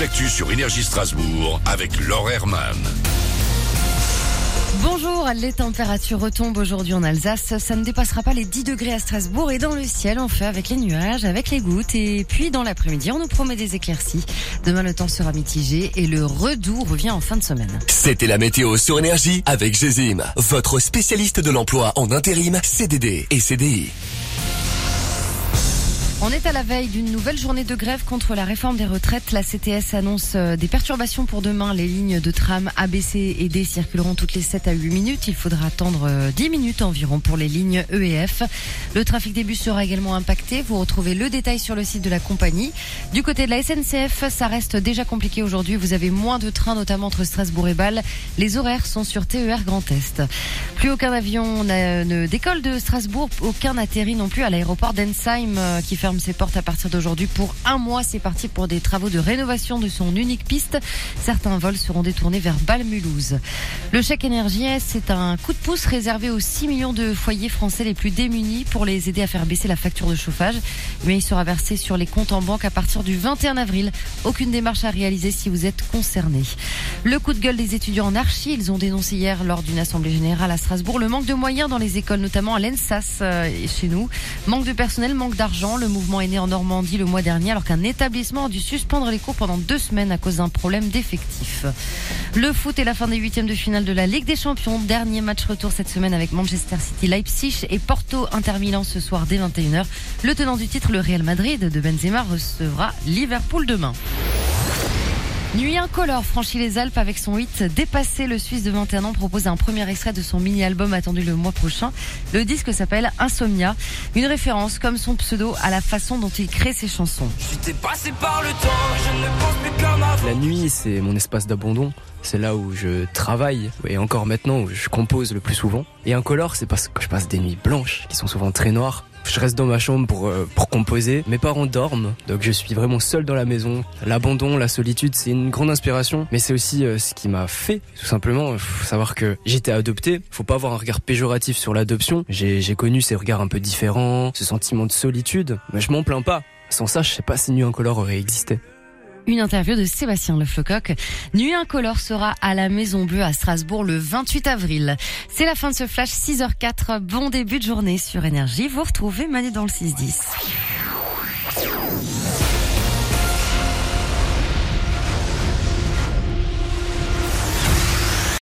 l'actu sur Énergie Strasbourg avec Laure Herman. Bonjour, les températures retombent aujourd'hui en Alsace. Ça ne dépassera pas les 10 degrés à Strasbourg et dans le ciel, on fait avec les nuages, avec les gouttes et puis dans l'après-midi, on nous promet des éclaircies. Demain, le temps sera mitigé et le redoux revient en fin de semaine. C'était la météo sur énergie avec Gézim, votre spécialiste de l'emploi en intérim, CDD et CDI. On est à la veille d'une nouvelle journée de grève contre la réforme des retraites. La CTS annonce euh, des perturbations pour demain. Les lignes de tram ABC et D circuleront toutes les 7 à 8 minutes. Il faudra attendre 10 euh, minutes environ pour les lignes E et F. Le trafic des bus sera également impacté. Vous retrouvez le détail sur le site de la compagnie. Du côté de la SNCF, ça reste déjà compliqué aujourd'hui. Vous avez moins de trains, notamment entre Strasbourg et Bâle. Les horaires sont sur TER Grand Est. Plus aucun avion ne décolle de Strasbourg. Aucun n'atterrit non plus à l'aéroport d'Ensheim euh, qui ferme ses portes à partir d'aujourd'hui pour un mois. C'est parti pour des travaux de rénovation de son unique piste. Certains vols seront détournés vers Balmulhouse. Le chèque énergie, c'est un coup de pouce réservé aux 6 millions de foyers français les plus démunis pour les aider à faire baisser la facture de chauffage. Mais il sera versé sur les comptes en banque à partir du 21 avril. Aucune démarche à réaliser si vous êtes concerné. Le coup de gueule des étudiants en archi, ils ont dénoncé hier lors d'une assemblée générale à Strasbourg le manque de moyens dans les écoles, notamment à l'ENSAS euh, chez nous. Manque de personnel, manque d'argent. Le mouvement est né en Normandie le mois dernier alors qu'un établissement a dû suspendre les cours pendant deux semaines à cause d'un problème d'effectifs. Le foot est la fin des huitièmes de finale de la Ligue des Champions. Dernier match retour cette semaine avec Manchester City, Leipzig et Porto Inter Milan ce soir dès 21h. Le tenant du titre, le Real Madrid de Benzema, recevra Liverpool demain. Nuit incolore franchit les Alpes avec son hit Dépassé. Le Suisse de 21 ans propose un premier extrait de son mini-album attendu le mois prochain. Le disque s'appelle Insomnia, une référence comme son pseudo à la façon dont il crée ses chansons. passé par le temps, je ne pense plus comme avant. La nuit, c'est mon espace d'abandon. C'est là où je travaille et encore maintenant où je compose le plus souvent. Et incolore, c'est parce que je passe des nuits blanches qui sont souvent très noires je reste dans ma chambre pour, euh, pour composer. Mes parents dorment, donc je suis vraiment seul dans la maison. L'abandon, la solitude, c'est une grande inspiration, mais c'est aussi euh, ce qui m'a fait, tout simplement. Faut savoir que j'étais adopté. Faut pas avoir un regard péjoratif sur l'adoption. J'ai connu ces regards un peu différents, ce sentiment de solitude, mais je m'en plains pas. Sans ça, je sais pas si Nuit Incolore aurait existé. Une interview de Sébastien Leflecoq. Nuit incolore sera à la Maison Bleue à Strasbourg le 28 avril. C'est la fin de ce flash 6h04. Bon début de journée sur Énergie. Vous retrouvez Manu dans le 6-10.